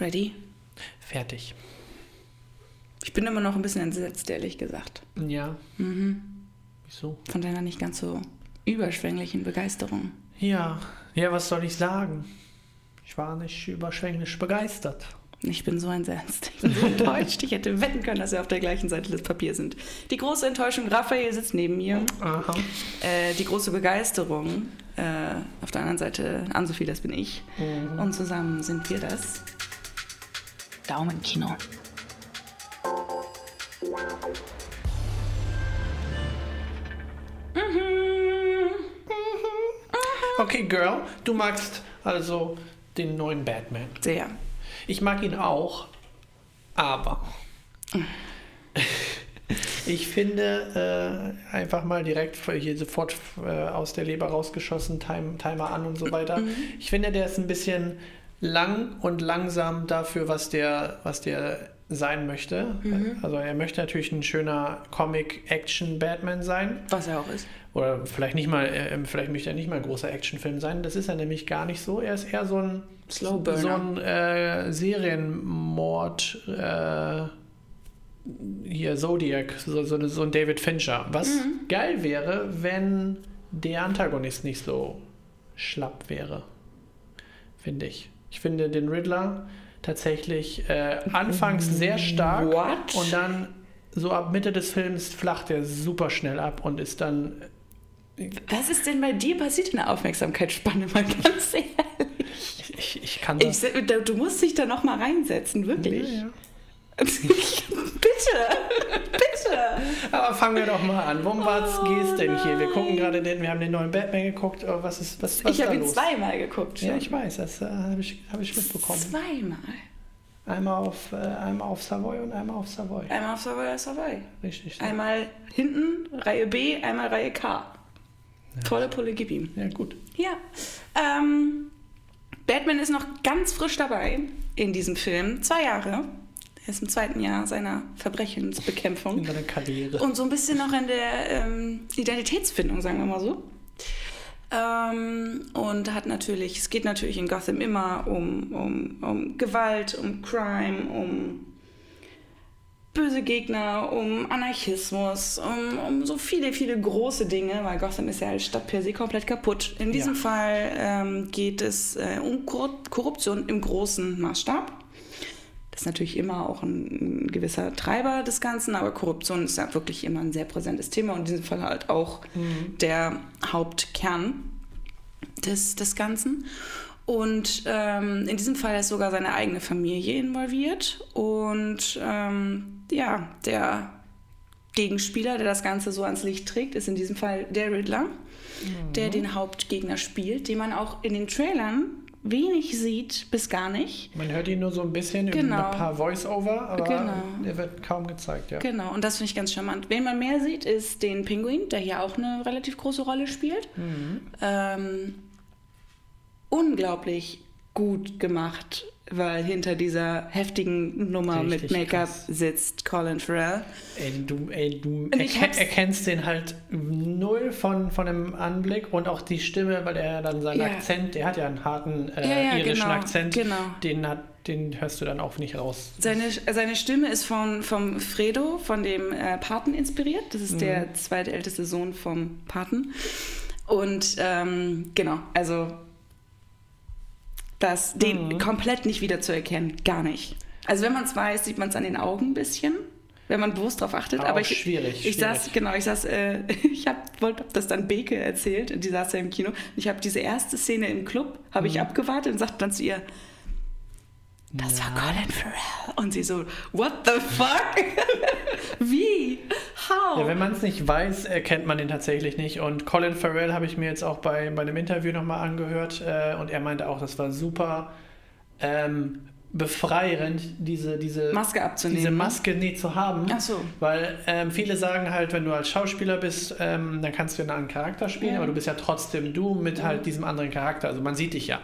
Ready? Fertig. Ich bin immer noch ein bisschen entsetzt, ehrlich gesagt. Ja. Mhm. Wieso? Von deiner nicht ganz so überschwänglichen Begeisterung. Ja. Ja, was soll ich sagen? Ich war nicht überschwänglich begeistert. Ich bin so entsetzt. Ich bin so enttäuscht. Ich hätte wetten können, dass wir auf der gleichen Seite des Papiers sind. Die große Enttäuschung, Raphael sitzt neben mir. Aha. Äh, die große Begeisterung, äh, auf der anderen Seite, Ann-Sophie, das bin ich. Mhm. Und zusammen sind wir das Daumenkino. Okay, Girl, du magst also den neuen Batman. Sehr. Ich mag ihn auch, aber ich finde äh, einfach mal direkt hier sofort äh, aus der Leber rausgeschossen, Time, Timer an und so weiter. Ich finde, der ist ein bisschen lang und langsam dafür, was der, was der sein möchte. Also er möchte natürlich ein schöner Comic-Action-Batman sein. Was er auch ist. Oder vielleicht nicht mal, äh, vielleicht möchte er nicht mal ein großer Actionfilm sein. Das ist er nämlich gar nicht so. Er ist eher so ein Slow Burner. so ein äh, Serienmord, äh, hier Zodiac, so, so, so ein David Fincher. Was Mhm. geil wäre, wenn der Antagonist nicht so schlapp wäre, finde ich. Ich finde den Riddler tatsächlich äh, anfangs sehr stark What? und dann so ab Mitte des Films flacht er super schnell ab und ist dann Was ist denn bei dir passiert in der Aufmerksamkeitsspanne, mal ganz ehrlich? ich, ich kann Ich, das da- du musst dich da noch mal reinsetzen, wirklich. Ja, ja. Bitte, bitte. Aber fangen wir doch mal an. Worum was geht's denn hier? Wir gucken gerade den, wir haben den neuen Batman geguckt. aber Was ist, was, was Ich habe ihn los? zweimal geguckt. Ja, schon. ich weiß, das äh, habe ich, hab ich mitbekommen. Zweimal. Einmal auf, äh, einmal auf Savoy und einmal auf Savoy. Einmal auf Savoy, Savoy. Richtig. Einmal hinten, Reihe B, einmal Reihe K. Volle Pulle, gib ihm. Ja, gut. Ja. Ähm, Batman ist noch ganz frisch dabei in diesem Film. Zwei Jahre. Er ist im zweiten Jahr seiner Verbrechensbekämpfung. In deiner Karriere. Und so ein bisschen noch in der ähm, Identitätsfindung, sagen wir mal so. Ähm, und hat natürlich, es geht natürlich in Gotham immer um, um, um Gewalt, um Crime, um böse Gegner, um Anarchismus, um, um so viele, viele große Dinge, weil Gotham ist ja als Stadt per se komplett kaputt. In diesem Ja. Fall ähm, geht es äh, um Kor Korruption im großen Maßstab. Ist natürlich immer auch ein, ein gewisser Treiber des Ganzen, aber Korruption ist ja wirklich immer ein sehr präsentes Thema und in diesem Fall halt auch der Hauptkern des, des Ganzen. Und ähm, in diesem Fall ist sogar seine eigene Familie involviert und ähm, ja, der Gegenspieler, der das Ganze so ans Licht trägt, ist in diesem Fall der Riddler, der den Hauptgegner spielt, den man auch in den Trailern wenig sieht, bis gar nicht. Man hört ihn nur so ein bisschen über Genau. ein paar Voice-Over, aber Genau. er wird kaum gezeigt, ja. Genau, und das finde ich ganz charmant. Wen man mehr sieht, ist den Pinguin, der hier auch eine relativ große Rolle spielt. Mhm. Ähm, unglaublich gut gemacht, weil hinter dieser heftigen Nummer mit Richtig Make-up krass. sitzt Colin Farrell. Ey, du, ey, du ich erke hab's- erkennst den halt null von, von dem Anblick und auch die Stimme, weil er dann seinen Ja. Akzent, der hat ja einen harten äh, Ja, ja, irischen genau, Akzent, genau. den, hat, den hörst du dann auch nicht raus. Seine, seine Stimme ist von, vom Fredo, von dem äh, Paten inspiriert. Das ist Mhm. der zweitälteste Sohn vom Paten. Und ähm, genau, also das, den Mhm. komplett nicht wiederzuerkennen, gar nicht. Also wenn man es weiß, sieht man es an den Augen ein bisschen, wenn man bewusst darauf achtet. Aber Aber ich, schwierig, Ich saß, schwierig. genau, ich saß, äh, ich hab, wollte hab das dann Beke erzählt, die saß ja im Kino. Ich habe diese erste Szene im Club, habe Mhm. ich abgewartet und sagte dann zu ihr, das war Colin Farrell. Und sie so, what the fuck? Wie? How? Ja, wenn man es nicht weiß, erkennt man den tatsächlich nicht. Und Colin Farrell habe ich mir jetzt auch bei, bei einem Interview nochmal angehört äh, und er meinte auch, das war super ähm, befreiend, diese, diese Maske abzunehmen. diese ne? Maske nie zu haben. Ach so. Weil ähm, viele sagen halt, wenn du als Schauspieler bist, ähm, dann kannst du einen anderen Charakter spielen, Ja. aber du bist ja trotzdem du mit halt diesem anderen Charakter. Also man sieht dich ja.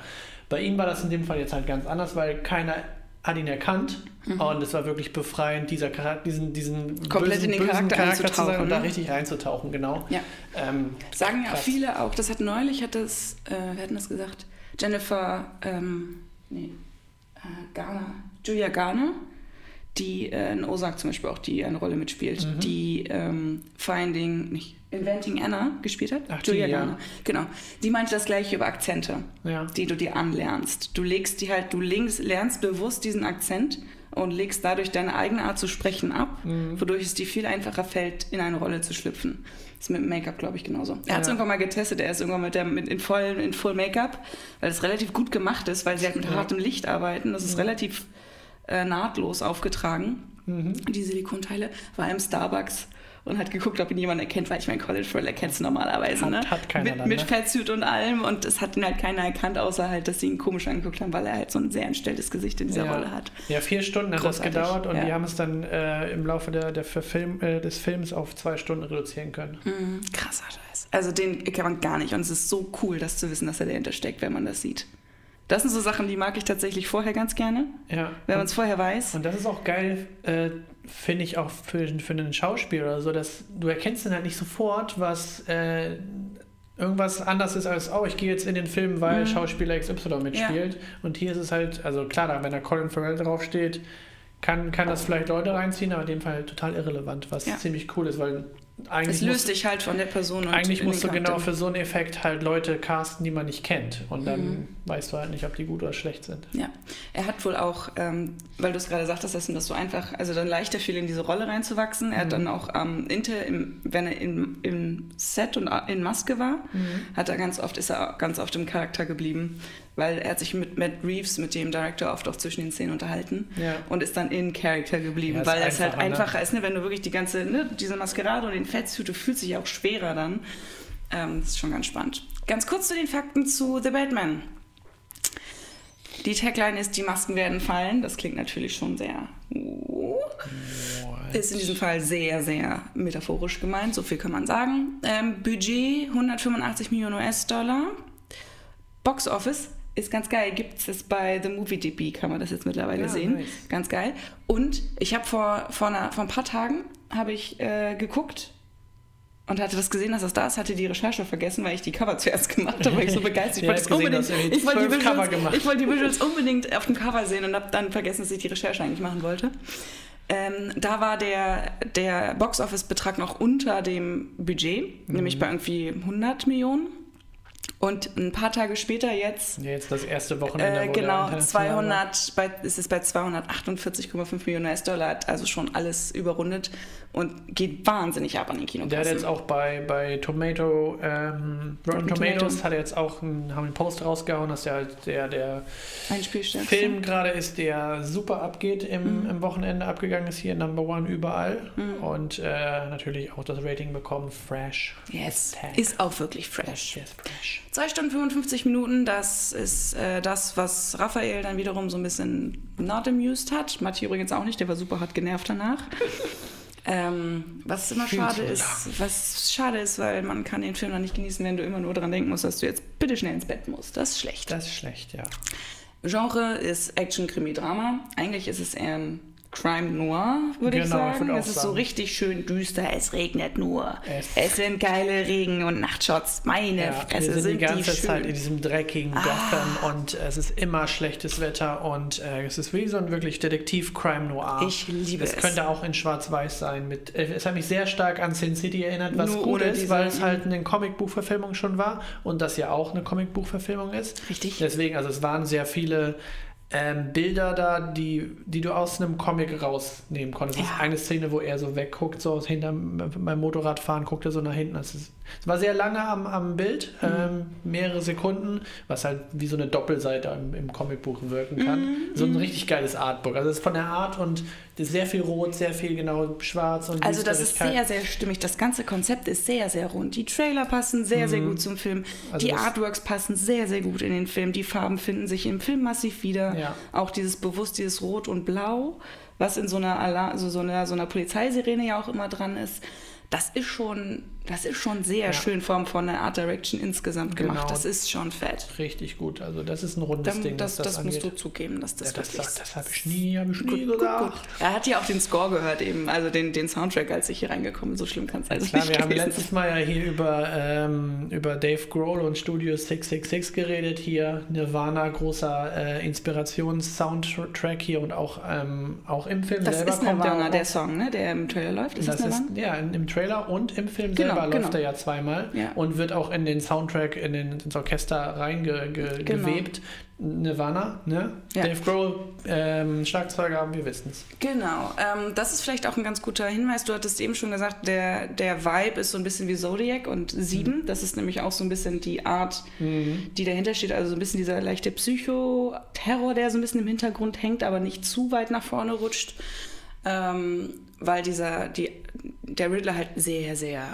Bei ihm war das in dem Fall jetzt halt ganz anders, weil keiner hat ihn erkannt und es war wirklich befreiend, dieser Charakter, diesen, diesen Mhm. Komplett in den Charakter zu sein einzutauchen, und da ne? richtig einzutauchen, genau. Ja. Ähm, Sagen ja krass. viele auch, das hat neulich, hat das, äh, wer hat denn das gesagt? Jennifer, ähm, nee, äh, Garner. Julia Garner, die äh, in Ozark zum Beispiel auch die eine Rolle mitspielt, Mhm. die ähm, Finding, nicht, Inventing Anna gespielt hat. Ach, die, Julia ja. Garner. Genau. Die meinte das gleiche über Akzente, Ja. die du dir anlernst. Du legst die halt, du legst, lernst bewusst diesen Akzent und legst dadurch deine eigene Art zu sprechen ab, Mhm. wodurch es dir viel einfacher fällt, in eine Rolle zu schlüpfen. Das ist mit Make-up, glaube ich, genauso. Er hat es Ja. irgendwann mal getestet, er ist irgendwann mit, der, mit in, voll, in Full Make-up, weil es relativ gut gemacht ist, weil sie halt mit Ja. hartem Licht arbeiten. Das ist relativ äh, nahtlos aufgetragen, Mhm. die Silikonteile. War im Starbucks und hat geguckt, ob ihn jemand erkennt, weil ich meine, Colin Farrell erkennst normalerweise, Hat- ne? hat keiner mit, dann, mit ne? Fettsuit und allem und es hat ihn halt keiner erkannt, außer halt, dass sie ihn komisch angeguckt haben, weil er halt so ein sehr entstelltes Gesicht in dieser ja. Rolle hat. Ja, vier Stunden hat das Großartig, gedauert und ja. die haben es dann äh, im Laufe der, der Verfilm, äh, des Films auf zwei Stunden reduzieren können. Mhm, krasser Scheiß. Also den kann man gar nicht und es ist so cool, das zu wissen, dass er dahinter steckt, wenn man das sieht. Das sind so Sachen, die mag ich tatsächlich vorher ganz gerne, Ja. wenn man es vorher weiß. Und das ist auch geil, äh, finde ich auch für, für einen Schauspieler oder so, dass du erkennst dann halt nicht sofort, was äh, irgendwas anders ist als, oh, ich gehe jetzt in den Film, weil Mhm. Schauspieler XY mitspielt. Und hier ist es halt, also klar, wenn da Colin Farrell draufsteht, kann, kann das vielleicht Leute reinziehen, aber in dem Fall total irrelevant, was Ja. ziemlich cool ist, weil eigentlich Es löst dich halt von der Person. Und eigentlich musst du genau für so einen Effekt halt Leute casten, die man nicht kennt. Und dann Mhm. weißt du halt nicht, ob die gut oder schlecht sind. Ja, er hat wohl auch, ähm, weil du es gerade sagtest, dass ihm das so einfach, also dann leichter fiel, in diese Rolle reinzuwachsen. Er hat Mhm. dann auch am Intel, im, wenn er im, im Set und in Maske war, hat er ganz oft, ist er ganz oft im Charakter geblieben, weil er hat sich mit Matt Reeves, mit dem Director, oft auch zwischen den Szenen unterhalten Ja. und ist dann in Character geblieben, Ja, weil es halt einfacher, ne? ist, ne? wenn du wirklich die ganze, ne, diese Maskerade und den Fettsuit, du fühlst dich auch schwerer dann. Ähm, das ist schon ganz spannend. Ganz kurz zu den Fakten zu The Batman. Die Tagline ist, die Masken werden fallen. Das klingt natürlich schon sehr. uh, Ist in diesem Fall sehr, sehr metaphorisch gemeint, so viel kann man sagen. Ähm, Budget 185 Millionen US-Dollar. Box Office ist ganz geil. Gibt es bei The Movie DB, kann man das jetzt mittlerweile Ja, sehen. nice. Ganz geil. Und ich habe vor, vor, einer, vor ein paar Tagen habe ich äh, geguckt und hatte das gesehen, dass das da ist, hatte die Recherche vergessen, weil ich die Cover zuerst gemacht habe, weil ich so begeistert Ja, war. ich hab gesehen, du hast irgendwie ich wollte die, zwölf Cover Visuals- gemacht. ich wollte die Visuals unbedingt auf dem Cover sehen und habe dann vergessen, dass ich die Recherche eigentlich machen wollte. Ähm, da war der, der Boxoffice-Betrag noch unter dem Budget, Mhm. nämlich bei irgendwie 100 Millionen. Und ein paar Tage später jetzt Ja, jetzt das erste Wochenende. äh, genau, international war. 200, bei, ist es bei 248,5 Millionen US-Dollar, hat also schon alles überrundet und geht wahnsinnig ab an den Kinokassen. Der hat jetzt auch bei, bei Tomato, ähm, Rotten Tomatoes, Tomatoes. hat er jetzt auch einen, haben einen Post rausgehauen, dass der halt der, der. Film gerade ist, der super abgeht, im, Mhm. im Wochenende abgegangen ist, hier Number One überall. Und äh, natürlich auch das Rating bekommen, fresh. Yes, Tag. ist auch wirklich fresh. Yes, fresh. 2 Stunden 55 Minuten, das ist äh, das, was Raphael dann wiederum so ein bisschen not amused hat. Matti übrigens auch nicht, der war super hart genervt danach. ähm, was immer Viel schade ist, was schade ist, weil man kann den Film dann nicht genießen, wenn du immer nur daran denken musst, dass du jetzt bitte schnell ins Bett musst. Das ist schlecht. Das ist schlecht, ja. Genre ist Action, Krimi, Drama. Eigentlich ist es eher ein Crime Noir, würde ich Genau, ich sagen. auch es ist so sagen. richtig schön düster. Es regnet nur. Es- Es, sind geile Regen- und Nachtshots. Meine Ja, Fresse, wir sind sind die ganze die schön. Zeit in diesem dreckigen Gotham und es ist immer schlechtes Wetter und äh, es ist wie so ein wirklich Detektiv-Crime Noir. Ich liebe es. Es könnte auch in Schwarz-Weiß sein. Mit, äh, es hat mich sehr stark an Sin City erinnert, was Nur gut ist, weil es halt eine Comicbuchverfilmung schon war und das ja auch eine Comicbuchverfilmung ist. Richtig. Deswegen, also es waren sehr viele ähm, Bilder da, die, die du aus einem Comic rausnehmen konntest. Es ist Ja. eine Szene, wo er so wegguckt, so aus hinterm beim Motorradfahren, guckt er so nach hinten. Es, ist, es war sehr lange am, am Bild, Mhm. ähm, mehrere Sekunden, was halt wie so eine Doppelseite im, im Comicbuch wirken kann. Mhm, So ein richtig geiles Artbook. Also es ist von der Art und sehr viel Rot, sehr viel genau schwarz und Also das ist sehr, sehr stimmig. Das ganze Konzept ist sehr, sehr rund. Die Trailer passen sehr, sehr gut zum Film. Mhm. Also die Artworks passen sehr, sehr gut in den Film. Die Farben finden sich im Film massiv wieder. Ja. Auch dieses bewusst, dieses Rot und Blau, was in so einer, Alarm, also so einer, so einer Polizeisirene ja auch immer dran ist. Das ist schon das ist schon sehr Ja. schön vom, von der Art Direction insgesamt gemacht. Genau. Das ist schon fett. Richtig gut. Also das ist ein rundes Dann, Ding, das das, das, musst du zugeben, dass das, ja, das das, das habe ich nie, habe ich nie Gut, gesagt. gut. Er hat ja auch den Score gehört eben, also den, den Soundtrack, als ich hier reingekommen bin. So schlimm kann es also Klar, nicht wir haben gewesen letztes Mal ja hier über, ähm, über Dave Grohl und Studio 666 geredet. Hier Nirvana, großer äh, Inspirations-Soundtrack hier und auch, ähm, auch im Film Das selber ist kommt Nirvana, der, der Song, ne, der im Trailer läuft. Ist das, das ist, ja, im Trailer und im Film Genau, selber genau. läuft er ja zweimal Ja. und wird auch in den Soundtrack, in den, ins Orchester reingewebt. Ge, Genau. Nirvana, ne? Ja. Dave Grohl, ähm, Schlagzeuger, wir wissen es. Genau, ähm, das ist vielleicht auch ein ganz guter Hinweis. Du hattest eben schon gesagt, der, der Vibe ist so ein bisschen wie Zodiac und Sieben. Das ist nämlich auch so ein bisschen die Art, die dahinter steht. Also so ein bisschen dieser leichte Psycho-Terror, der so ein bisschen im Hintergrund hängt, aber nicht zu weit nach vorne rutscht. Ähm, weil dieser, die, der Riddler halt sehr, sehr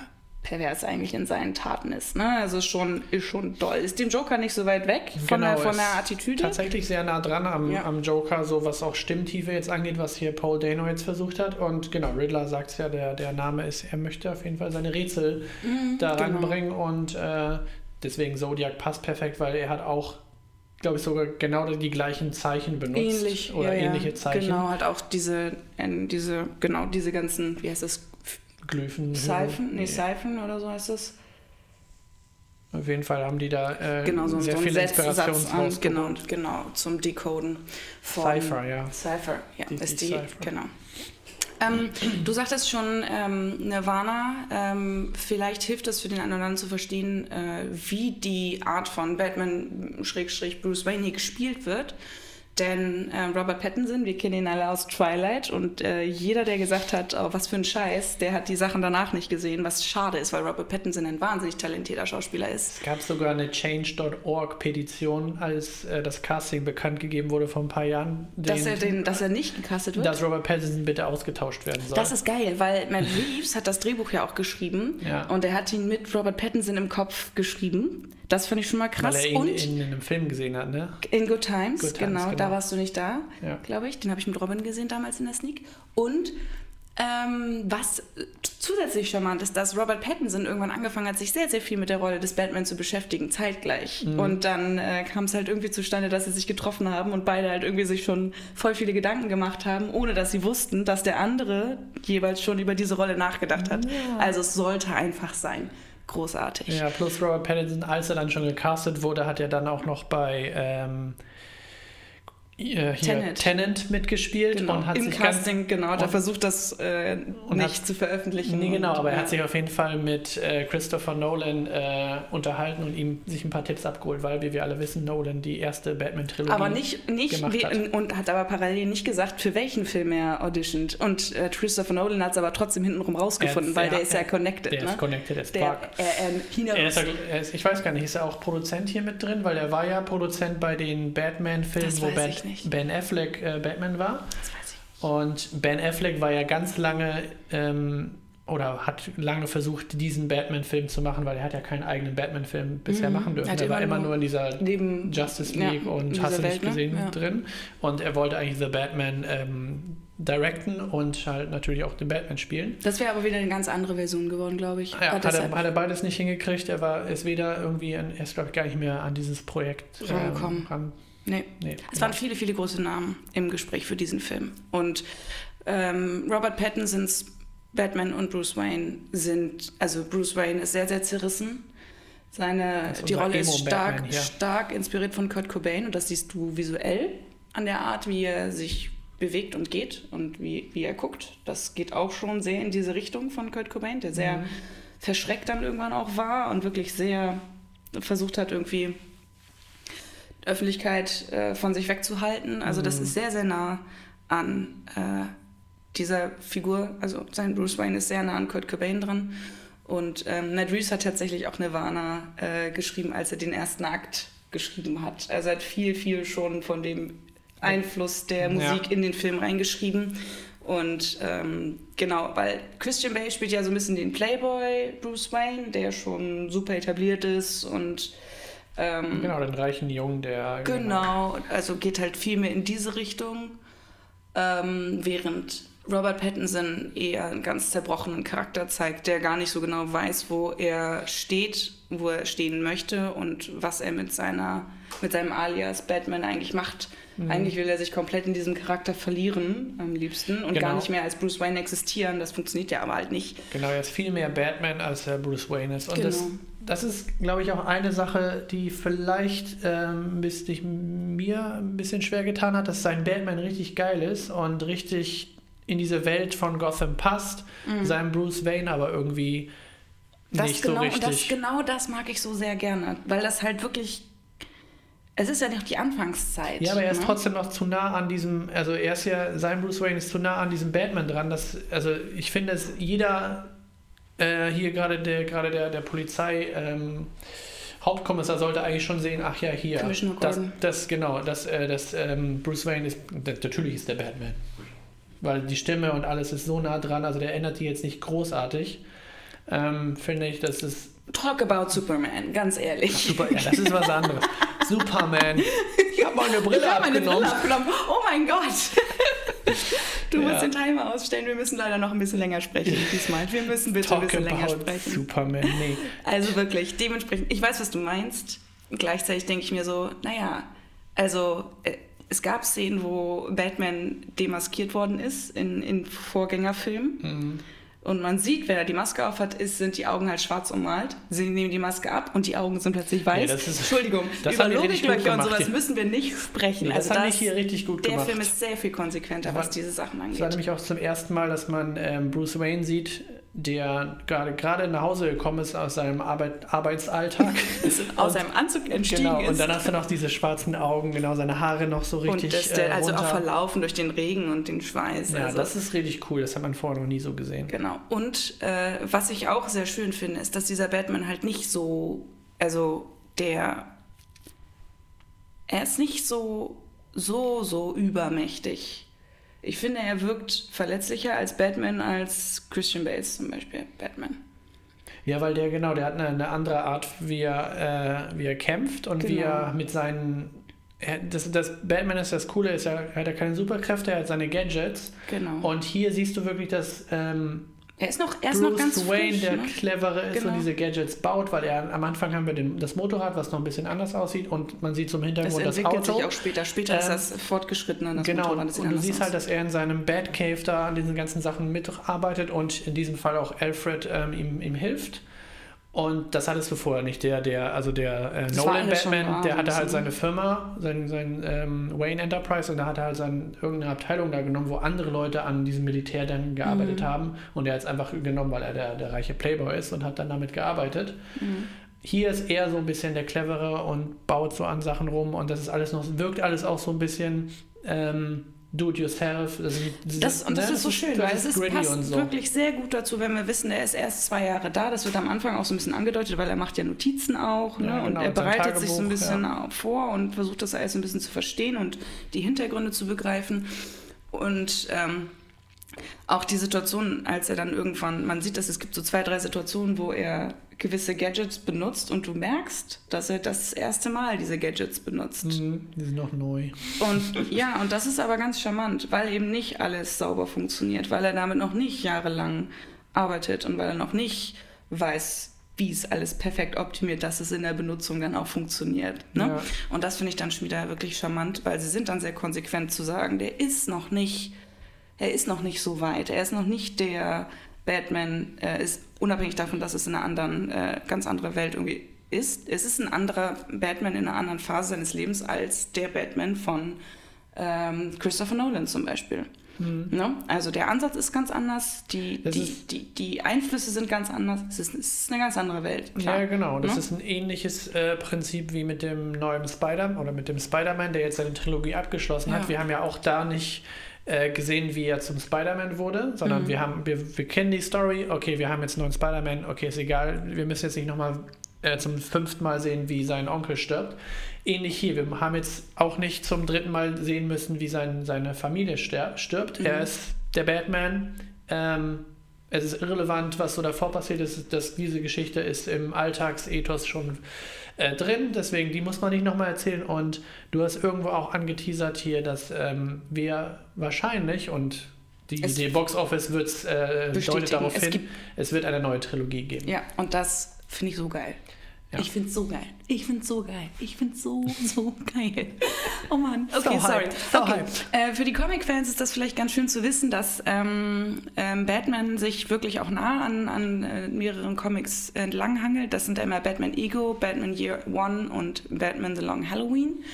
pervers eigentlich in seinen Taten ist. Ne? Also schon, ist schon doll. Ist dem Joker nicht so weit weg von, der, Genau, von ist der Attitüde? Tatsächlich sehr nah dran am, Ja. am Joker, so was auch Stimmtiefe jetzt angeht, was hier Paul Dano jetzt versucht hat. Und genau, Riddler sagt es ja, der, der Name ist, er möchte auf jeden Fall seine Rätsel da genau. ranbringen und äh, deswegen Zodiac passt perfekt, weil er hat auch, glaube ich, sogar genau die gleichen Zeichen benutzt. ähnlich oder ja, ähnliche Zeichen. Genau, hat auch diese, diese, genau, diese ganzen, wie heißt das, Glyphen. Seifen? Nee. Seifen oder so heißt das. Auf jeden Fall haben die da äh, Genau, so, sehr so viele Inspirationen genau, genau, zum Decoden von Cypher, ja. Cypher, ja, Die- ist die die, genau. Ähm, du sagtest schon, ähm, Nirvana, ähm, vielleicht hilft es für den einen oder anderen zu verstehen, äh, wie die Art von Batman-Bruce Wayne hier gespielt wird. Denn äh, Robert Pattinson, wir kennen ihn alle aus Twilight und äh, jeder, der gesagt hat, oh, was für ein Scheiß, der hat die Sachen danach nicht gesehen, was schade ist, weil Robert Pattinson ein wahnsinnig talentierter Schauspieler ist. Es gab sogar eine Change.org-Petition, als äh, das Casting bekannt gegeben wurde vor ein paar Jahren. Dass den- er, den, dass er nicht gecastet wird. dass Robert Pattinson bitte ausgetauscht werden soll. Das ist geil, weil Matt Reeves hat das Drehbuch ja auch geschrieben Ja. und er hat ihn mit Robert Pattinson im Kopf geschrieben. Das fand ich schon mal krass. weil er ihn und in, in einem Film gesehen hat, ne? in Good Times, Good Times, genau, genau. da warst du nicht da, Ja. glaube ich. Den habe ich mit Robin gesehen damals in der Sneak. Und ähm, was zusätzlich charmant ist, dass Robert Pattinson irgendwann angefangen hat, sich sehr, sehr viel mit der Rolle des Batman zu beschäftigen, zeitgleich. Mhm. Und dann äh, kam es halt irgendwie zustande, dass sie sich getroffen haben und beide halt irgendwie sich schon voll viele Gedanken gemacht haben, ohne dass sie wussten, dass der andere jeweils schon über diese Rolle nachgedacht hat. Also es sollte einfach sein. Großartig. Ja, plus Robert Pattinson, als er dann schon gecastet wurde, hat er dann auch noch bei ähm, äh, hier Tenet. Tenant mitgespielt Genau, und hat im sich Casting, genau, da versucht das äh, nicht hat- zu veröffentlichen. Nee, genau, und, aber er hat sich auf jeden Fall mit äh, Christopher Nolan äh, unterhalten und ihm sich ein paar Tipps abgeholt, weil, wie wir alle wissen, Nolan die erste Batman-Trilogie aber nicht, nicht gemacht wie, hat. und hat aber parallel nicht gesagt, für welchen Film er auditioned. Und äh, Christopher Nolan hat es aber trotzdem hintenrum rausgefunden, Er- weil er- der ist ja connected. Der ne? ist connected der, fuck. er, er. Er ist, er ist, ich weiß gar nicht, ist er auch Produzent hier mit drin? Weil er war ja Produzent bei den Batman-Filmen, wo ich nicht. ben Affleck äh, Batman war. das weiß ich. Und Ben Affleck war ja ganz lange ähm, oder hat lange versucht, diesen Batman-Film zu machen, weil er hat ja keinen eigenen Batman-Film bisher Mhm. machen dürfen. Hat Er war immer nur in dieser Neben Justice ja, League in und hast du nicht ne? gesehen Ja. drin. Und er wollte eigentlich The Batman ähm, directen und halt natürlich auch den Batman spielen. Das wäre aber wieder eine ganz andere Version geworden, glaube ich. Ja, hat, er, hat er beides nicht hingekriegt. Er war ist weder irgendwie, an, er ist glaube ich gar nicht mehr an dieses Projekt ähm, Rangekommen. ran. Nee. Nee, Es waren viele, viele große Namen im Gespräch für diesen Film. Und ähm, Robert Pattinsons Batman und Bruce Wayne sind, also Bruce Wayne ist sehr, sehr zerrissen. Seine, ist die Rolle ist Emo-Batman stark, stark inspiriert von Kurt Cobain und das siehst du visuell an der Art, wie er sich bewegt und geht und wie, wie er guckt. Das geht auch schon sehr in diese Richtung von Kurt Cobain, der sehr Mhm. verschreckt dann irgendwann auch war und wirklich sehr versucht hat, irgendwie Öffentlichkeit äh, von sich wegzuhalten. Also das Mhm. ist sehr, sehr nah an äh, dieser Figur. Also sein Bruce Wayne ist sehr nah an Kurt Cobain dran. Und ähm, Ned Reeves hat tatsächlich auch Nirvana äh, geschrieben, als er den ersten Akt geschrieben hat. Also er hat viel, viel schon von dem Einfluss der Ja. Musik in den Film reingeschrieben. Und ähm, genau, weil Christian Bale spielt ja so ein bisschen den Playboy Bruce Wayne, der schon super etabliert ist und ähm, Genau, den reichen Jungen, der. Genau, also geht halt viel mehr in diese Richtung. Ähm, während Robert Pattinson eher einen ganz zerbrochenen Charakter zeigt, der gar nicht so genau weiß, wo er steht, wo er stehen möchte und was er mit seiner mit seinem Alias Batman eigentlich macht. Mhm. Eigentlich will er sich komplett in diesem Charakter verlieren am liebsten und genau. gar nicht mehr als Bruce Wayne existieren. Das funktioniert ja aber halt nicht. Genau, er ist viel mehr Batman als er Bruce Wayne ist. Und genau. das, das ist, glaube ich, auch eine Sache, die vielleicht ähm, bis dich mir ein bisschen schwer getan hat, dass sein Batman richtig geil ist und richtig in diese Welt von Gotham passt, mhm. sein Bruce Wayne aber irgendwie das nicht genau, so richtig. Und das, genau das mag ich so sehr gerne, weil das halt wirklich es ist ja noch die Anfangszeit. Ja, aber er ist ne? trotzdem noch zu nah an diesem, also er ist ja, sein Bruce Wayne ist zu nah an diesem Batman dran, dass, also ich finde, dass jeder äh, hier gerade der, gerade der, der Polizei, ähm, Hauptkommissar sollte eigentlich schon sehen, ach ja, hier, das, das, genau, das, äh, das ähm, Bruce Wayne ist, natürlich ist der Batman. Weil die Stimme und alles ist so nah dran, also der ändert die jetzt nicht großartig. Ähm, finde ich, dass es Talk about Superman, ganz ehrlich. Super, ja, das ist was anderes. Superman. Ich habe meine Brille ich hab meine abgenommen. Brille abgenommen. Oh mein Gott. Du ja. musst den Timer ausstellen. Wir müssen leider noch ein bisschen länger sprechen diesmal. Wir müssen bitte Talk ein bisschen länger sprechen. Superman, nee. Also wirklich, dementsprechend, ich weiß, was du meinst. Gleichzeitig denke ich mir so, naja, also äh, es gab Szenen, wo Batman demaskiert worden ist in, in Vorgängerfilmen. Mhm und man sieht, wenn er die Maske aufhat, ist, sind die Augen halt schwarz ummalt. Sie nehmen die Maske ab und die Augen sind plötzlich weiß. Ja, ist, Entschuldigung, über Logiklöcher und sowas müssen wir nicht sprechen. Nee, das also das, hier richtig gut der gemacht. Der Film ist sehr viel konsequenter, was diese Sachen angeht. Es war nämlich auch zum ersten Mal, dass man ähm, Bruce Wayne sieht, der gerade gerade nach Hause gekommen ist aus seinem Arbeit, Arbeitsalltag. aus seinem Anzug entstiegen genau, ist. Und dann hast du noch diese schwarzen Augen, genau, seine Haare noch so richtig. Und der äh, also auch verlaufen durch den Regen und den Schweiß. Ja, also. das ist richtig cool, das hat man vorher noch nie so gesehen. Genau. Und äh, was ich auch sehr schön finde, ist, dass dieser Batman halt nicht so, also der, er ist nicht so, so, so übermächtig ich finde, er wirkt verletzlicher als Batman als Christian Bale zum Beispiel. Batman. Ja, weil der genau, der hat eine, eine andere Art, wie er, äh, wie er kämpft und genau. wie er mit seinen. Das, das Batman ist das Coole, ist, er hat ja keine Superkräfte, er hat seine Gadgets. Genau. Und hier siehst du wirklich, dass ähm, er ist noch, er ist Bruce noch ganz Wayne, frisch, der ne? clevere ist Genau. und diese Gadgets baut, weil er am Anfang haben wir den, das Motorrad, was noch ein bisschen anders aussieht und man sieht zum Das Hintergrund das, entwickelt Auto. sich auch später. Später ist Ähm, das fortgeschrittener, das genau, Motorrad und sieht du siehst halt, dass er in seinem Batcave da an diesen ganzen Sachen mitarbeitet und in diesem Fall auch Alfred ähm, ihm, ihm hilft. Und das hattest du vorher nicht. Der, der, also der äh, Nolan Batman, der hatte halt seine Firma, sein, sein ähm, Wayne Enterprise und da hat er halt seine, irgendeine Abteilung da genommen, wo andere Leute an diesem Militär dann gearbeitet Mhm. haben. Und er hat es einfach genommen, weil er der, der reiche Playboy ist und hat dann damit gearbeitet. Mhm. Hier ist er so ein bisschen der Clevere und baut so an Sachen rum und das ist alles noch, wirkt alles auch so ein bisschen ähm, do-it-yourself. Also, Das, und das ne, ist so schön, das weil es ist, passt so. wirklich sehr gut dazu, wenn wir wissen, er ist erst zwei Jahre da. Das wird am Anfang auch so ein bisschen angedeutet, weil er macht ja Notizen auch. Ne? Ja, und genau, er bereitet sich so ein Tagebuch, bisschen auch vor und versucht das alles ein bisschen zu verstehen und die Hintergründe zu begreifen. Und ähm, auch die Situation, als er dann irgendwann, man sieht, dass es gibt so zwei, drei Situationen, wo er gewisse Gadgets benutzt und du merkst, dass er das erste Mal diese Gadgets benutzt. Mhm, die sind noch neu. Und ja, und das ist aber ganz charmant, weil eben nicht alles sauber funktioniert, weil er damit noch nicht jahrelang arbeitet und weil er noch nicht weiß, wie es alles perfekt optimiert, dass es in der Benutzung dann auch funktioniert. Ne? Ja. Und das finde ich dann schon wieder wirklich charmant, weil sie sind dann sehr konsequent zu sagen, der ist noch nicht, er ist noch nicht so weit, er ist noch nicht der Batman, er ist unabhängig davon, dass es in einer anderen, äh, ganz andere Welt irgendwie ist. Es ist ein anderer Batman in einer anderen Phase seines Lebens als der Batman von ähm, Christopher Nolan zum Beispiel. Ne? Also der Ansatz ist ganz anders, die, Mhm. Das die, die, die Einflüsse sind ganz anders. Es ist, es ist eine ganz andere Welt. Klar. Ja, genau. Das Ne? ist ein ähnliches äh, Prinzip wie mit dem neuen Spider oder mit dem Spider-Man, der jetzt seine Trilogie abgeschlossen Ja. hat. Wir haben ja auch da nicht äh, gesehen, wie er zum Spider-Man wurde, sondern Mhm. wir haben, wir, wir kennen die Story, okay, wir haben jetzt einen neuen Spider-Man, okay, ist egal, wir müssen jetzt nicht nochmal äh, zum fünften Mal sehen, wie sein Onkel stirbt. Ähnlich hier, wir haben jetzt auch nicht zum dritten Mal sehen müssen, wie sein, seine Familie stirbt. Mhm. Er ist der Batman. Ähm, es ist irrelevant, was so davor passiert ist. Dass diese Geschichte ist im Alltagsethos schon äh, drin, deswegen die muss man nicht nochmal erzählen. Und du hast irgendwo auch angeteasert hier, dass ähm, wir wahrscheinlich und Die, Es- die Box Office wird's, äh, deutet darauf Es hin, es wird eine neue Trilogie geben. Ja, und das finde ich so geil. Ja. Ich finde es so geil. Ich finde es so geil. Ich finde es so, so geil. Oh Mann. Okay, So sorry. so okay. Äh, für die Comic-Fans ist das vielleicht ganz schön zu wissen, dass ähm, ähm, Batman sich wirklich auch nah an, an äh, mehreren Comics entlanghangelt. Das sind einmal Batman Ego, Batman Year One und Batman The Long Halloween.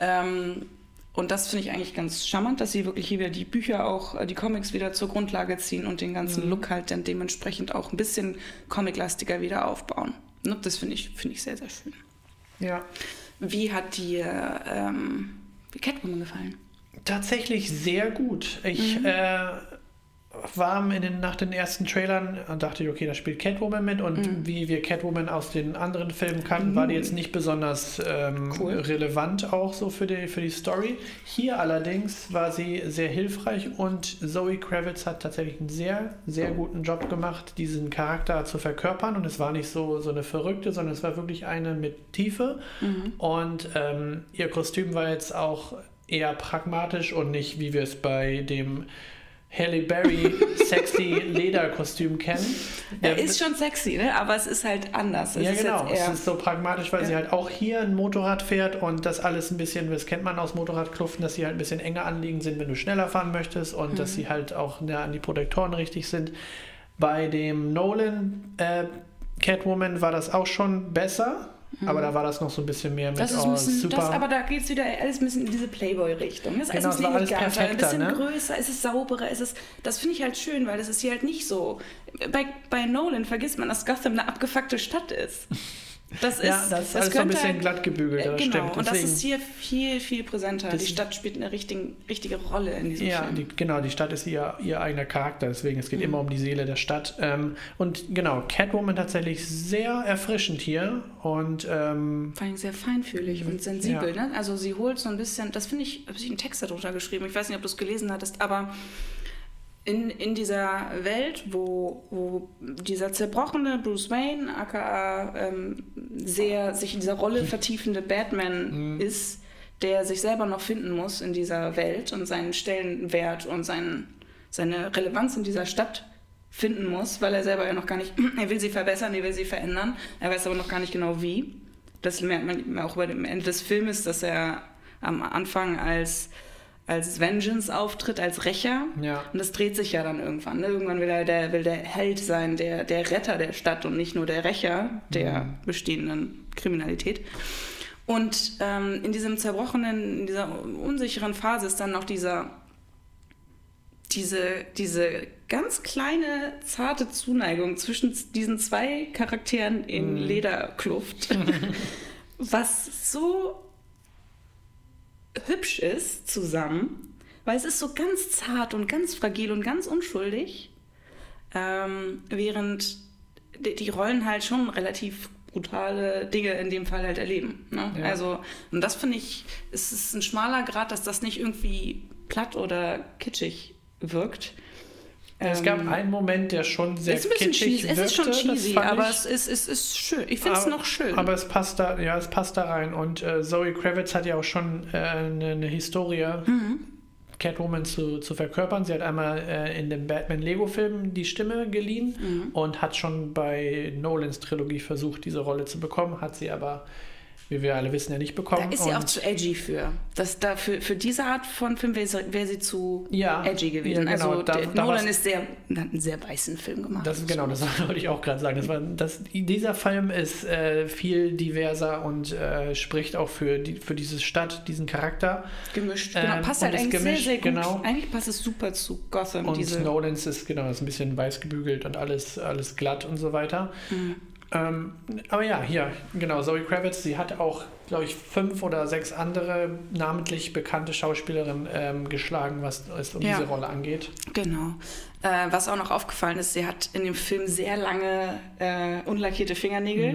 Ähm, und das finde ich eigentlich ganz charmant, dass sie wirklich hier wieder die Bücher auch, äh, die Comics wieder zur Grundlage ziehen und den ganzen Look halt dann dementsprechend auch ein bisschen comiclastiger wieder aufbauen. Ne? Das finde ich, finde ich sehr, sehr schön. Ja. Wie hat dir ähm, Catwoman gefallen? Tatsächlich sehr gut. Ich Mhm. äh, war in den, nach den ersten Trailern und dachte, okay, da spielt Catwoman mit und Mhm. wie wir Catwoman aus den anderen Filmen kannten, war die jetzt nicht besonders ähm, Cool. relevant auch so für die, für die Story. Hier allerdings war sie sehr hilfreich und Zoe Kravitz hat tatsächlich einen sehr, sehr guten Job gemacht, diesen Charakter zu verkörpern und es war nicht so, so eine Verrückte, sondern es war wirklich eine mit Tiefe und ähm, ihr Kostüm war jetzt auch eher pragmatisch und nicht, wie wir es bei dem Halle Berry sexy Lederkostüm kennen. Er ist schon sexy, ne? aber es ist halt anders. Es ja, ist genau. Es ist so pragmatisch, weil Ja. sie halt auch hier ein Motorrad fährt und das alles ein bisschen, das kennt man aus Motorradkluften, dass sie halt ein bisschen enger anliegend sind, wenn du schneller fahren möchtest und Mhm. dass sie halt auch näher an die Protektoren richtig sind. Bei dem Nolan äh, Catwoman war das auch schon besser, aber da war das noch so ein bisschen mehr mit das ist oh, bisschen, super. das, aber da geht es wieder alles ein bisschen in diese Playboy-Richtung. Es ist Genau, alles es ein bisschen alles ein bisschen ne? größer, es ist sauberer, es ist, das finde ich halt schön, weil das ist hier halt nicht so. Bei, bei Nolan vergisst man, dass Gotham eine abgefuckte Stadt ist. Das ist, ja, das ist alles so ein bisschen glatt gebügelt, Äh, genau, stimmt. und das ist hier viel, viel präsenter. Das- die Stadt spielt eine richtige, richtige Rolle in diesem Ja, Film. die, genau, die Stadt ist ihr, ihr eigener Charakter, deswegen es geht Mhm. immer um die Seele der Stadt. Ähm, und genau, Catwoman tatsächlich sehr erfrischend hier und ähm, Vor allem sehr feinfühlig und sensibel. Ne? Also sie holt so ein bisschen, das finde ich, habe ich einen Text darunter geschrieben, ich weiß nicht, ob du es gelesen hattest, aber in, in dieser Welt, wo, wo dieser zerbrochene Bruce Wayne, aka ähm, sehr sich in dieser Rolle vertiefende Batman ist, der sich selber noch finden muss in dieser Welt und seinen Stellenwert und seinen, seine Relevanz in dieser Stadt finden muss, weil er selber ja noch gar nicht, er will sie verbessern, er will sie verändern, er weiß aber noch gar nicht genau wie. Das merkt man auch bei dem Ende des Filmes, dass er am Anfang als, als Vengeance auftritt, als Rächer. ja. Und das dreht sich ja dann irgendwann. Ne? Irgendwann will er der, will der Held sein, der, der Retter der Stadt und nicht nur der Rächer der Mhm. bestehenden Kriminalität. Und ähm, in diesem zerbrochenen, in dieser unsicheren Phase ist dann noch dieser, diese, diese ganz kleine, zarte Zuneigung zwischen diesen zwei Charakteren in Mhm. Lederkluft, was so hübsch ist zusammen, weil es ist so ganz zart und ganz fragil und ganz unschuldig, ähm, während die, die Rollen halt schon relativ brutale Dinge in dem Fall halt erleben. Ne? Ja. Also, und das finde ich, es ist ein schmaler Grad, dass das nicht irgendwie platt oder kitschig wirkt. Es gab Ähm, einen Moment, der schon sehr ist ein bisschen kitschig cheesy. Es ist schon wirkte, cheesy, aber ich. es ist, es ist schön. Ich finde es noch schön. Aber es passt da, ja, es passt da rein. Und äh, Zoe Kravitz hat ja auch schon äh, eine, eine Historie, Mhm. Catwoman zu, zu verkörpern. Sie hat einmal äh, in dem Batman-Lego-Film die Stimme geliehen Mhm. und hat schon bei Nolans Trilogie versucht, diese Rolle zu bekommen, hat sie aber, wie wir alle wissen, ja nicht bekommen. Da ist sie auch zu edgy für. Das da für, für diese Art von Film wäre sie, wär sie zu Ja, edgy gewesen. ja, genau, also da- da Nolan ist sehr, hat einen sehr weißen Film gemacht. Das, genau, das wollte ich auch gerade sagen. Das war, das, dieser Film ist äh, viel diverser und äh, spricht auch für, die, für diese Stadt, diesen Charakter. gemischt. Ähm, Genau, passt und halt eigentlich gemischt, sehr, sehr gut. genau. Eigentlich passt es super zu Gotham. Und diese, Snowlands ist genau ist ein bisschen weiß gebügelt und alles, alles glatt und so weiter. Mhm. Ähm, aber ja, hier, genau, Zoe Kravitz, sie hat auch, glaube ich, fünf oder sechs andere namentlich bekannte Schauspielerinnen ähm, geschlagen, was es um Ja. diese Rolle angeht. Genau. Äh, was auch noch aufgefallen ist, sie hat in dem Film sehr lange äh, unlackierte Fingernägel,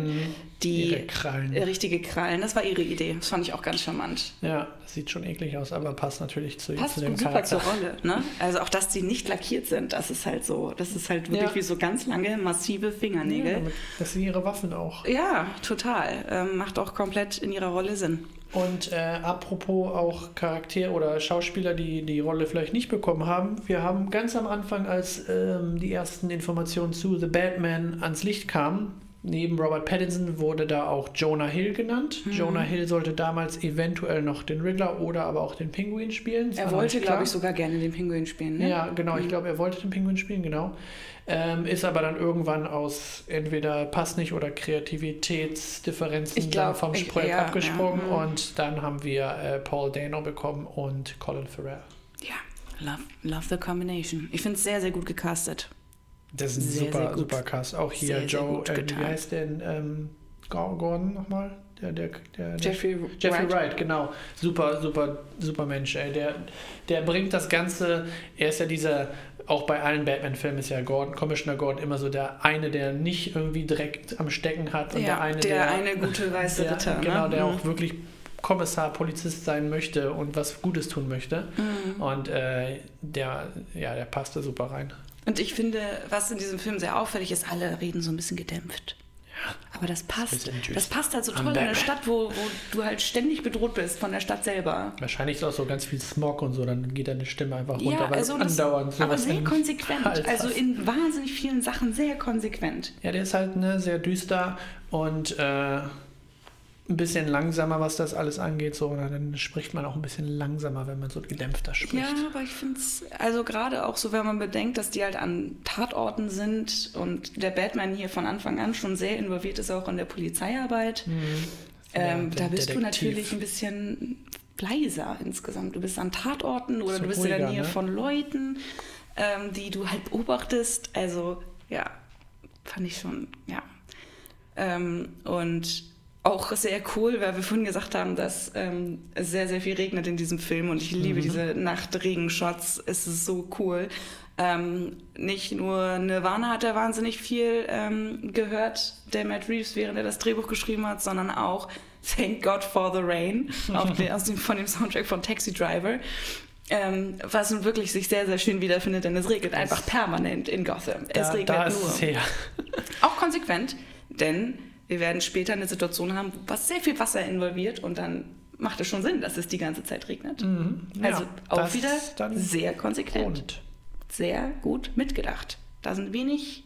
die Mhm. Ihre Krallen. äh, richtige Krallen. Das war ihre Idee. Das fand ich auch ganz charmant. Ja, das sieht schon eklig aus, aber passt natürlich zu, Passt zu dem super Charakter. zur Rolle. Ne? Also auch, dass die nicht lackiert sind, das ist halt so. Das ist halt wirklich Ja. wie so ganz lange, massive Ja, Fingernägel. damit- das sind ihre Waffen auch. Ja, total. Ähm, macht auch komplett in ihrer Rolle Sinn. Und äh, apropos auch Charakter oder Schauspieler, die die Rolle vielleicht nicht bekommen haben, wir haben ganz am Anfang, als ähm, die ersten Informationen zu The Batman ans Licht kamen, neben Robert Pattinson wurde da auch Jonah Hill genannt. Mhm. Jonah Hill sollte damals eventuell noch den Riddler oder aber auch den Pinguin spielen. Das er wollte, glaube ich, sogar gerne den Pinguin spielen. Ne? Ja, genau. Mhm. Ich glaube, er wollte den Pinguin spielen, genau. Ähm, ist aber dann irgendwann aus entweder passt nicht oder Kreativitätsdifferenzen glaub, vom ich, Projekt ja, abgesprungen ja, mhm. und dann haben wir äh, Paul Dano bekommen und Colin Farrell. Ja, love, love the combination. Ich finde es sehr, sehr gut gecastet. Das ist sehr, super, sehr super Cast. Auch hier sehr, Joe, äh, wie heißt denn ähm, Gordon nochmal? Der, der, der, Jeffrey, Jeffrey Wright. Wright. genau. Super, super, super Mensch. Ey. Der, der bringt das Ganze, er ist ja dieser, auch bei allen Batman-Filmen ist ja Gordon, Commissioner Gordon immer so der eine, der nicht irgendwie direkt am Stecken hat und ja, der eine, der, der eine gute weiße der, Ritter. Genau, der mhm. auch wirklich Kommissar, Polizist sein möchte und was Gutes tun möchte. Mhm. Und äh, der, ja, der passt da super rein. Und ich finde, was in diesem Film sehr auffällig ist, alle reden so ein bisschen gedämpft. Ja, Aber das passt. Das passt halt so toll in einer Stadt, wo, wo du halt ständig bedroht bist von der Stadt selber. Wahrscheinlich ist auch so ganz viel Smog und so, dann geht deine Stimme einfach runter, ja, also weil andauernd so Aber sehr konsequent. Also in wahnsinnig vielen Sachen sehr konsequent. Ja, der ist halt ne, sehr düster und äh, ein bisschen langsamer, was das alles angeht. So, dann spricht man auch ein bisschen langsamer, wenn man so gedämpfter spricht. Ja, aber ich finde es, also gerade auch so, wenn man bedenkt, dass die halt an Tatorten sind und der Batman hier von Anfang an schon sehr involviert ist, auch in der Polizeiarbeit. Mhm. Ähm, der, da bist Detektiv. du natürlich ein bisschen leiser insgesamt. Du bist an Tatorten oder so du bist ruhiger, in der Nähe ne? von Leuten, ähm, die du halt beobachtest. Also, ja, fand ich schon, ja. Ähm, und auch sehr cool, weil wir vorhin gesagt haben, dass ähm, sehr, sehr viel regnet in diesem Film und ich liebe mhm. diese Nachtregen-Shots. Es ist so cool. Ähm, nicht nur Nirvana hat er wahnsinnig viel ähm, gehört, der Matt Reeves, während er das Drehbuch geschrieben hat, sondern auch Thank God for the Rain den, aus dem, von dem Soundtrack von Taxi Driver. Ähm, was nun wirklich sich sehr, sehr schön wiederfindet, denn es regnet einfach permanent in Gotham. Da, es regnet da nur. Es auch konsequent, denn wir werden später eine Situation haben, was sehr viel Wasser involviert und dann macht es schon Sinn, dass es die ganze Zeit regnet. Mhm. Ja, also auch wieder sehr konsequent. Und. Sehr gut mitgedacht. Da sind wenig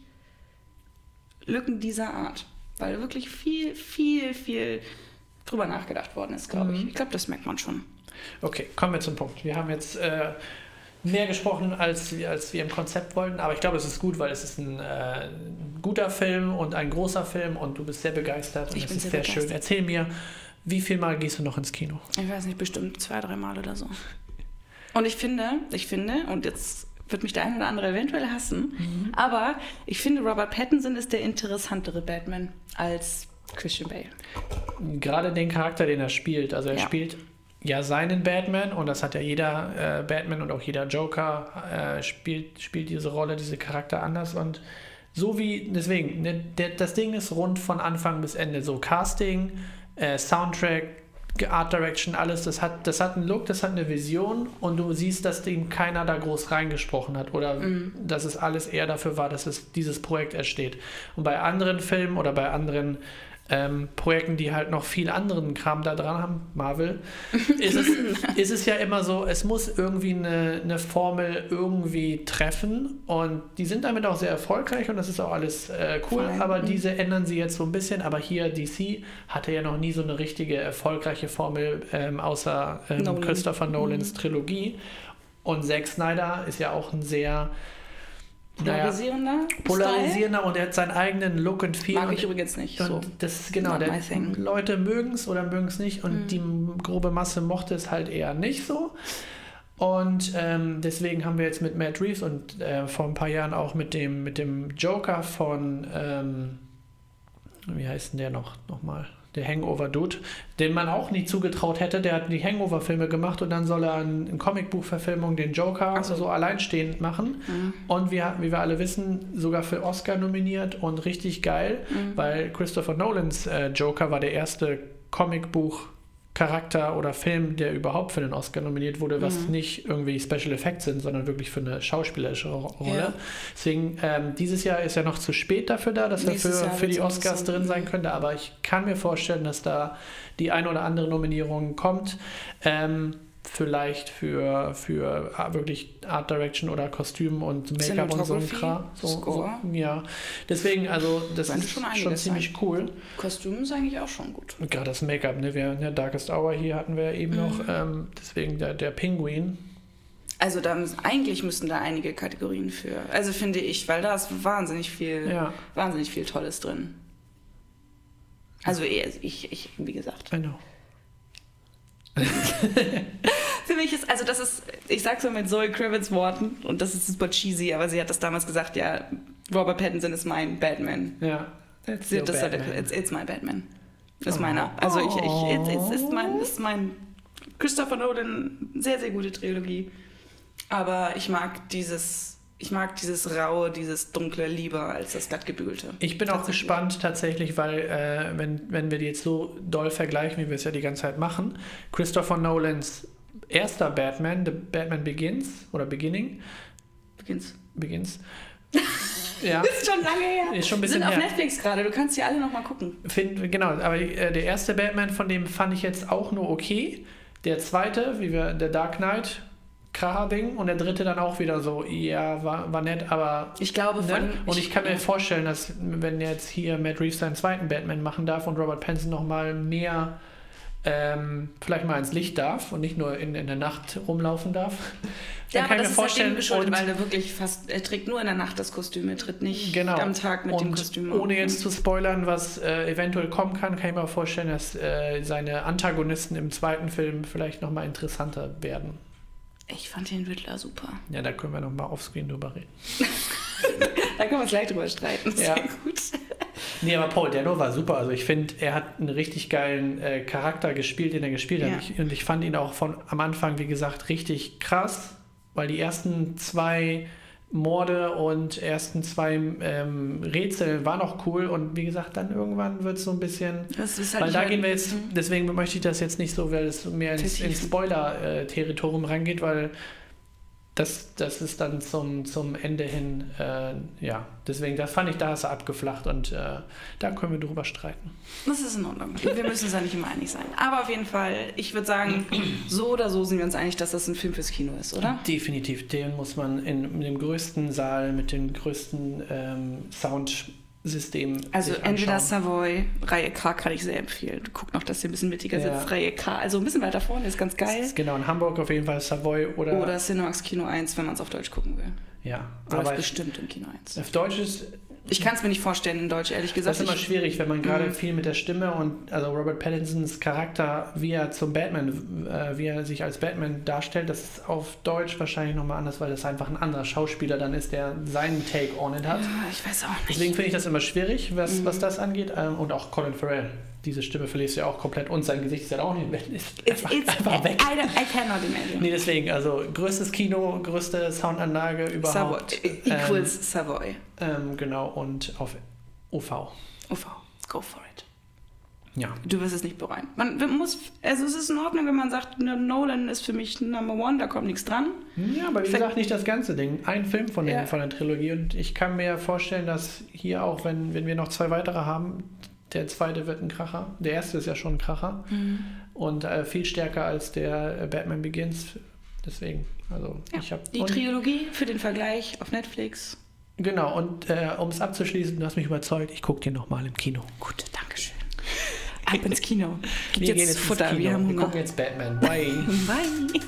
Lücken dieser Art, weil wirklich viel, viel, viel drüber nachgedacht worden ist, glaube mhm. ich. Ich glaube, das merkt man schon. Okay, kommen wir zum Punkt. Wir haben jetzt äh, mehr gesprochen, als, als wir im Konzept wollten. Aber ich glaube, es ist gut, weil es ist ein äh, guter Film und ein großer Film und du bist sehr begeistert und ich es ist sehr, sehr schön. Erzähl mir, wie viel Mal gehst du noch ins Kino? Ich weiß nicht, bestimmt zwei, drei Mal oder so. Und ich finde, ich finde, und jetzt wird mich der eine oder andere eventuell hassen, mhm. aber ich finde, Robert Pattinson ist der interessantere Batman als Christian Bale. Gerade den Charakter, den er spielt. Also er ja. spielt ja seinen Batman und das hat ja jeder äh, Batman und auch jeder Joker äh, spielt, spielt diese Rolle, diese Charakter anders und so wie, deswegen, ne, der, das Ding ist rund von Anfang bis Ende, so Casting, äh, Soundtrack, Art Direction, alles, das hat, das hat einen Look, das hat eine Vision und du siehst, dass ihm keiner da groß reingesprochen hat oder mm. dass es alles eher dafür war, dass es dieses Projekt entsteht. Und bei anderen Filmen oder bei anderen ähm, Projekten, die halt noch viel anderen Kram da dran haben, Marvel, ist es, ist es ja immer so, es muss irgendwie eine, eine Formel irgendwie treffen und die sind damit auch sehr erfolgreich und das ist auch alles äh, cool, Fein. aber mhm. diese ändern sie jetzt so ein bisschen, aber hier DC hatte ja noch nie so eine richtige erfolgreiche Formel, ähm, außer ähm, Nolan. Christopher Nolans mhm. Trilogie und Zack Snyder ist ja auch ein sehr Polarisierender. Naja, polarisierender und er hat seinen eigenen Look und Feel. Mag ich übrigens nicht. Und so. das genau, der, Leute mögen es oder mögen es nicht und mhm. die grobe Masse mochte es halt eher nicht so. Und ähm, deswegen haben wir jetzt mit Matt Reeves und äh, vor ein paar Jahren auch mit dem, mit dem Joker von, ähm, wie heißt denn der noch, nochmal? Der Hangover-Dude, den man auch nie zugetraut hätte. Der hat die Hangover-Filme gemacht und dann soll er in, Comicbuch-Verfilmung den Joker also so alleinstehend machen. Mhm. Und wir, wie wir alle wissen, sogar für Oscar nominiert und richtig geil, mhm. weil Christopher Nolans äh, Joker war der erste Comicbuch Charakter oder Film, der überhaupt für den Oscar nominiert wurde, was Mhm. nicht irgendwie Special Effects sind, sondern wirklich für eine schauspielerische Ro- Rolle. Ja. Deswegen, ähm, dieses Jahr ist ja noch zu spät dafür da, dass er Nächstes für, Jahr für die Oscars drin sein könnte, aber ich kann mir vorstellen, dass da die ein oder andere Nominierung kommt. Ähm, vielleicht für, für wirklich Art Direction oder Kostüm und Make-up und so ein Kram. So, so, Score. ja, deswegen, also das ist schon schon, ziemlich cool. Kostüm ist eigentlich auch schon gut. Und gerade das Make-up, ne? Wir, ne, Darkest Hour hier hatten wir eben noch, Mhm. ähm, deswegen der, der Pinguin. Also da müssen, eigentlich müssten da einige Kategorien für. Also finde ich, weil da ist wahnsinnig viel, Ja, wahnsinnig viel Tolles drin. Also eher, ich, ich, wie gesagt. I know. Für mich ist, also das ist, ich sag's mal mit Zoe Kravitz Worten und das ist super cheesy, aber sie hat das damals gesagt, ja, Robert Pattinson ist mein Batman. Ja, That's das hat er- Batman. it's, it's my Batman. Ist Oh. meiner. Also ich, ich it's, it's, ist mein, ist mein Christopher Nolan, sehr, sehr gute Trilogie. Aber ich mag dieses, ich mag dieses raue, dieses dunkle lieber als das glattgebügelte. Ich bin auch gespannt tatsächlich, weil äh, wenn, wenn wir die jetzt so doll vergleichen, wie wir es ja die ganze Zeit machen, Christopher Nolans erster Batman, The Batman Begins oder Beginning, Beginnt's. Begins, ja, Ist schon lange her. Ist schon ein bisschen Sind auf her. Netflix gerade, du kannst die alle noch mal gucken. find, genau, aber äh, der erste Batman von dem fand ich jetzt auch nur okay. Der zweite, wie wir, der Dark Knight, Kracher-Ding und der dritte dann auch wieder so, ja, war, war nett, aber Ich glaube von... Ne? Und ich kann mir vorstellen, dass wenn jetzt hier Matt Reeves seinen zweiten Batman machen darf und Robert Pattinson noch mal mehr ähm, vielleicht mal ins Licht darf und nicht nur in, in der Nacht rumlaufen darf, Ja, dann aber kann ich das mir ist vorstellen, dem geschuldet, und, weil er wirklich fast, er trägt nur in der Nacht das Kostüm, er tritt nicht Genau. am Tag mit dem und Kostüm ohne jetzt zu spoilern, was äh, eventuell kommen kann, kann ich mir vorstellen, dass äh, seine Antagonisten im zweiten Film vielleicht noch mal interessanter werden. Ich fand den Riddler super. Ja, da können wir noch mal offscreen drüber reden. Da können wir uns gleich drüber streiten. Ja. Sehr gut. Nee, aber Paul Dano war super. Also ich finde, er hat einen richtig geilen äh, Charakter gespielt, den er gespielt Ja. hat. Ich, und ich fand ihn auch von am Anfang, wie gesagt, richtig krass, weil die ersten zwei Morde und ersten zwei ähm, Rätsel waren auch cool. Und wie gesagt, dann irgendwann wird es so ein bisschen. Das ist halt Weil da gehen wir jetzt, Mhm. deswegen möchte ich das jetzt nicht so, weil es mehr ins, ins Spoiler-Territorium reingeht, weil das, das ist dann zum, zum Ende hin, äh, ja, deswegen, das fand ich, da ist er abgeflacht und äh, da können wir drüber streiten. Das ist in Ordnung. Wir müssen uns ja nicht immer einig sein. Aber auf jeden Fall, ich würde sagen, so oder so sind wir uns einig, dass das ein Film fürs Kino ist, oder? Definitiv, den muss man in, in dem größten Saal mit dem größten ähm, Soundsystem Also entweder. Savoy, Reihe K kann ich sehr empfehlen. Guckt noch, dass ihr ein bisschen mittiger Ja. sitzt. Reihe K, also ein bisschen weiter vorne, ist ganz geil. ist Genau, in Hamburg auf jeden Fall Savoy oder, Oder Cinemax Kino 1, wenn man es auf Deutsch gucken will. ja, Läuft aber bestimmt im Kino 1. auf Deutsch ist Ich kann es mir nicht vorstellen in Deutsch, ehrlich Das gesagt. ist immer schwierig, wenn man gerade Mhm. viel mit der Stimme und also Robert Pattinsons Charakter, wie er zum Batman, äh, wie er sich als Batman darstellt, das ist auf Deutsch wahrscheinlich nochmal anders, weil das einfach ein anderer Schauspieler dann ist, der seinen Take on it hat. Ja, ich weiß auch nicht. Deswegen finde ich das immer schwierig, was, Mhm. was das angeht. Ähm, und auch Colin Farrell. Diese Stimme verlierst du ja auch komplett und sein Gesicht ist ja auch nicht ist It's, einfach, it's, einfach weg. I, I cannot imagine. Nee, deswegen, also größtes Kino, größte Soundanlage Savoy, überhaupt. equals Savoy. Ähm, genau, und auf OV. UV, go for it. Ja. Du wirst es nicht bereuen. Man muss, also es ist in Ordnung, wenn man sagt, ne, Nolan ist für mich Number One, da kommt nichts dran. Ja, aber wie Ver- gesagt, nicht das ganze Ding. Ein Film von, den, Ja. von der Trilogie. Und ich kann mir vorstellen, dass hier auch, wenn, wenn wir noch zwei weitere haben, der zweite wird ein Kracher. Der erste ist ja schon ein Kracher. Und äh, viel stärker als der äh, Batman Begins. Deswegen, also Ja, ich habe. Die Trilogie für den Vergleich auf Netflix. Genau, und äh, um es abzuschließen, du hast mich überzeugt, ich gucke den nochmal im Kino. Gut, Dankeschön. Ab ins Kino. Gibt Wir jetzt, ins Futter, Kino. wir haben Wir Hunger. gucken jetzt Batman. Bye. Bye.